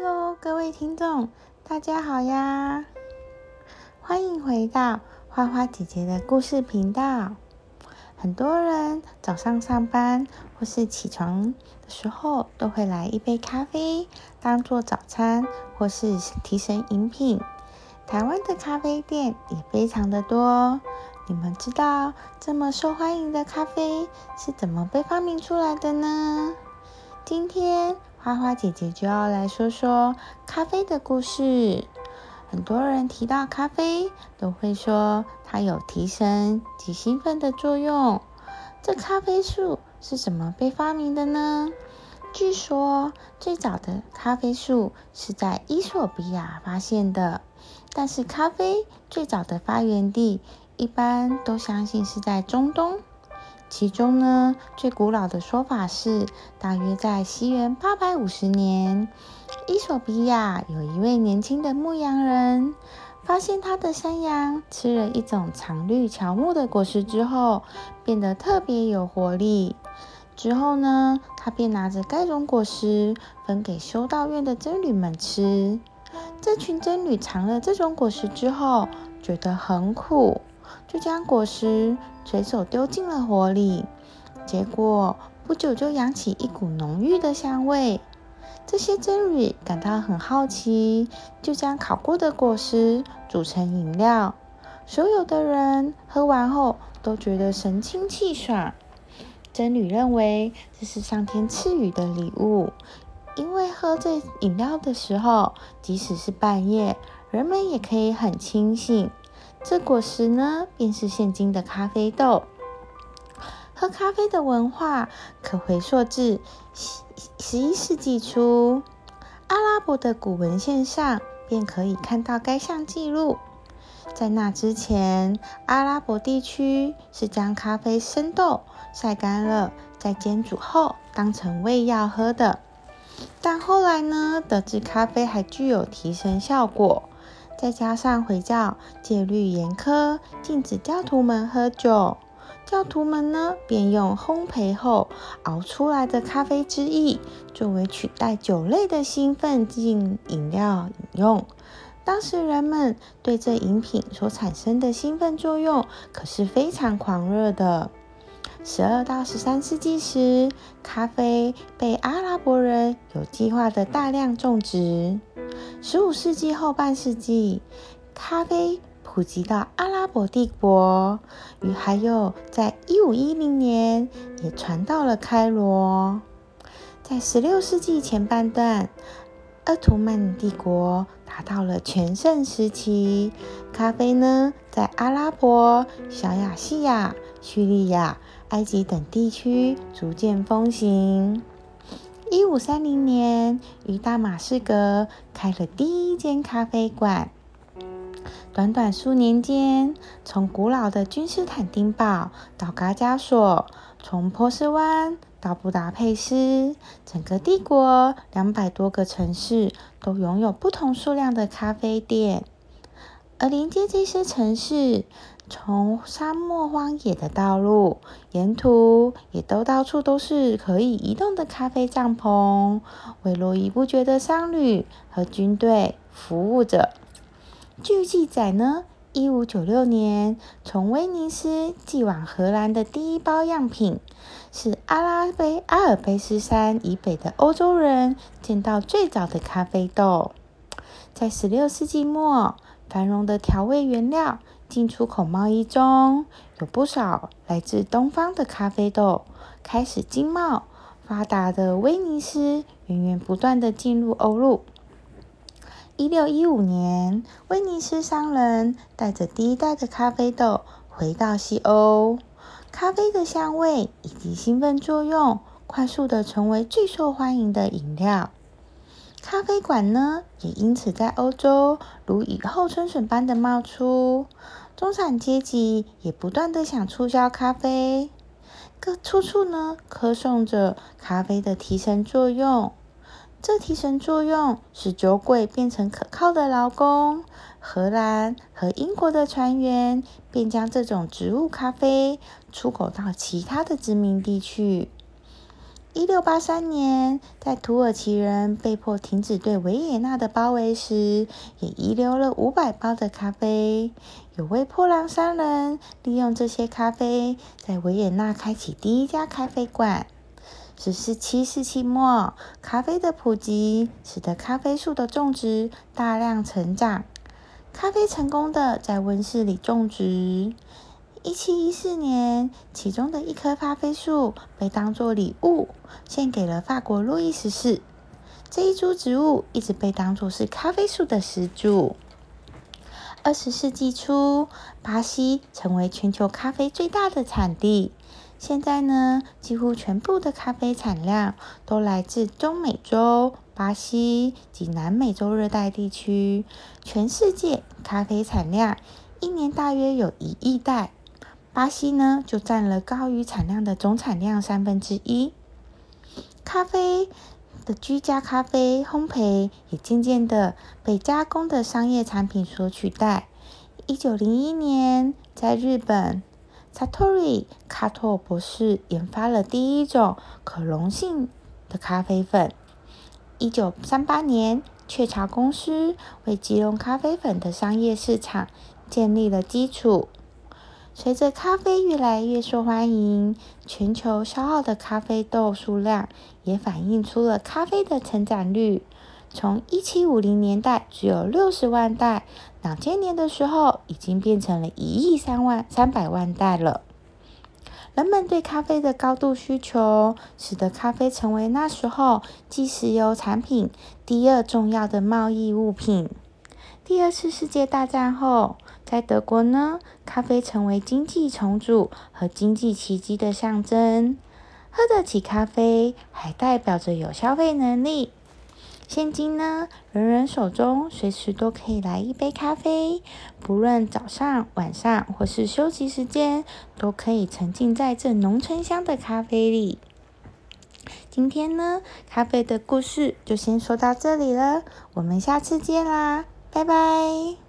Hello，各位听众，大家好呀！欢迎回到花花姐姐的故事频道。很多人早上上班或是起床的时候，都会来一杯咖啡当做早餐或是提神饮品。台湾的咖啡店也非常的多。你们知道这么受欢迎的咖啡是怎么被发明出来的呢？今天花花姐姐就要来说说咖啡的故事。很多人提到咖啡，都会说它有提神及兴奋的作用。这咖啡树是怎么被发明的呢？据说最早的咖啡树是在伊索比亚发现的，但是咖啡最早的发源地一般都相信是在中东。其中呢，最古老的说法是，大约在西元八百五十年，伊索比亚有一位年轻的牧羊人，发现他的山羊吃了一种常绿乔木的果实之后，变得特别有活力。之后呢，他便拿着该种果实分给修道院的僧侣们吃。这群僧侣尝了这种果实之后，觉得很苦。就将果实随手丢进了火里，结果不久就扬起一股浓郁的香味。这些僧侣感到很好奇，就将烤过的果实煮成饮料。所有的人喝完后都觉得神清气爽。僧侣认为这是上天赐予的礼物，因为喝这饮料的时候，即使是半夜，人们也可以很清醒。这果实呢，便是现今的咖啡豆。喝咖啡的文化可回溯至十十一世纪初，阿拉伯的古文献上便可以看到该项记录。在那之前，阿拉伯地区是将咖啡生豆晒干了，再煎煮后当成胃药喝的。但后来呢，得知咖啡还具有提神效果。再加上回教戒律严苛，禁止教徒们喝酒，教徒们呢便用烘焙后熬出来的咖啡汁液作为取代酒类的兴奋剂饮料饮用。当时人们对这饮品所产生的兴奋作用可是非常狂热的。十二到十三世纪时，咖啡被阿拉伯人有计划的大量种植。十五世纪后半世纪，咖啡普及到阿拉伯帝国，与还有在一五一零年也传到了开罗。在十六世纪前半段，鄂图曼帝国达到了全盛时期，咖啡呢在阿拉伯、小亚细亚、叙利亚、埃及等地区逐渐风行。一五三零年，于大马士革开了第一间咖啡馆。短短数年间，从古老的君士坦丁堡到嘎加索，从波斯湾到布达佩斯，整个帝国两百多个城市都拥有不同数量的咖啡店。而连接这些城市，从沙漠荒野的道路，沿途也都到处都是可以移动的咖啡帐篷，为络绎不绝的商旅和军队服务着。据记载呢，一五九六年从威尼斯寄往荷兰的第一包样品，是阿拉卑阿尔卑斯山以北的欧洲人见到最早的咖啡豆。在十六世纪末，繁荣的调味原料。进出口贸易中有不少来自东方的咖啡豆，开始经贸发达的威尼斯源源不断的进入欧陆。一六一五年，威尼斯商人带着第一代的咖啡豆回到西欧，咖啡的香味以及兴奋作用，快速的成为最受欢迎的饮料。咖啡馆呢，也因此在欧洲如雨后春笋般的冒出。中产阶级也不断的想促销咖啡，各处处呢歌颂着咖啡的提神作用。这提神作用使酒鬼变成可靠的劳工。荷兰和英国的船员便将这种植物咖啡出口到其他的殖民地区。一六八三年，在土耳其人被迫停止对维也纳的包围时，也遗留了五百包的咖啡。有位破浪商人利用这些咖啡，在维也纳开启第一家咖啡馆。十四七世纪末，咖啡的普及使得咖啡树的种植大量成长，咖啡成功的在温室里种植。一七一四年，其中的一棵咖啡树被当作礼物献给了法国路易十四。这一株植物一直被当作是咖啡树的始祖。二十世纪初，巴西成为全球咖啡最大的产地。现在呢，几乎全部的咖啡产量都来自中美洲、巴西及南美洲热带地区。全世界咖啡产量一年大约有一亿袋。巴西呢，就占了高于产量的总产量三分之一。咖啡的居家咖啡烘焙也渐渐的被加工的商业产品所取代。一九零一年，在日本，Satori 卡托博士研发了第一种可溶性的咖啡粉。一九三八年，雀巢公司为即溶咖啡粉的商业市场建立了基础。随着咖啡越来越受欢迎，全球消耗的咖啡豆数量也反映出了咖啡的成长率。从一七五零年代只有六十万袋，两千年的时候已经变成了一亿三万三百万袋了。人们对咖啡的高度需求，使得咖啡成为那时候继石油产品第二重要的贸易物品。第二次世界大战后，在德国呢，咖啡成为经济重组和经济奇迹的象征。喝得起咖啡，还代表着有消费能力。现今呢，人人手中随时都可以来一杯咖啡，不论早上、晚上或是休息时间，都可以沉浸在这浓醇香的咖啡里。今天呢，咖啡的故事就先说到这里了，我们下次见啦！拜拜。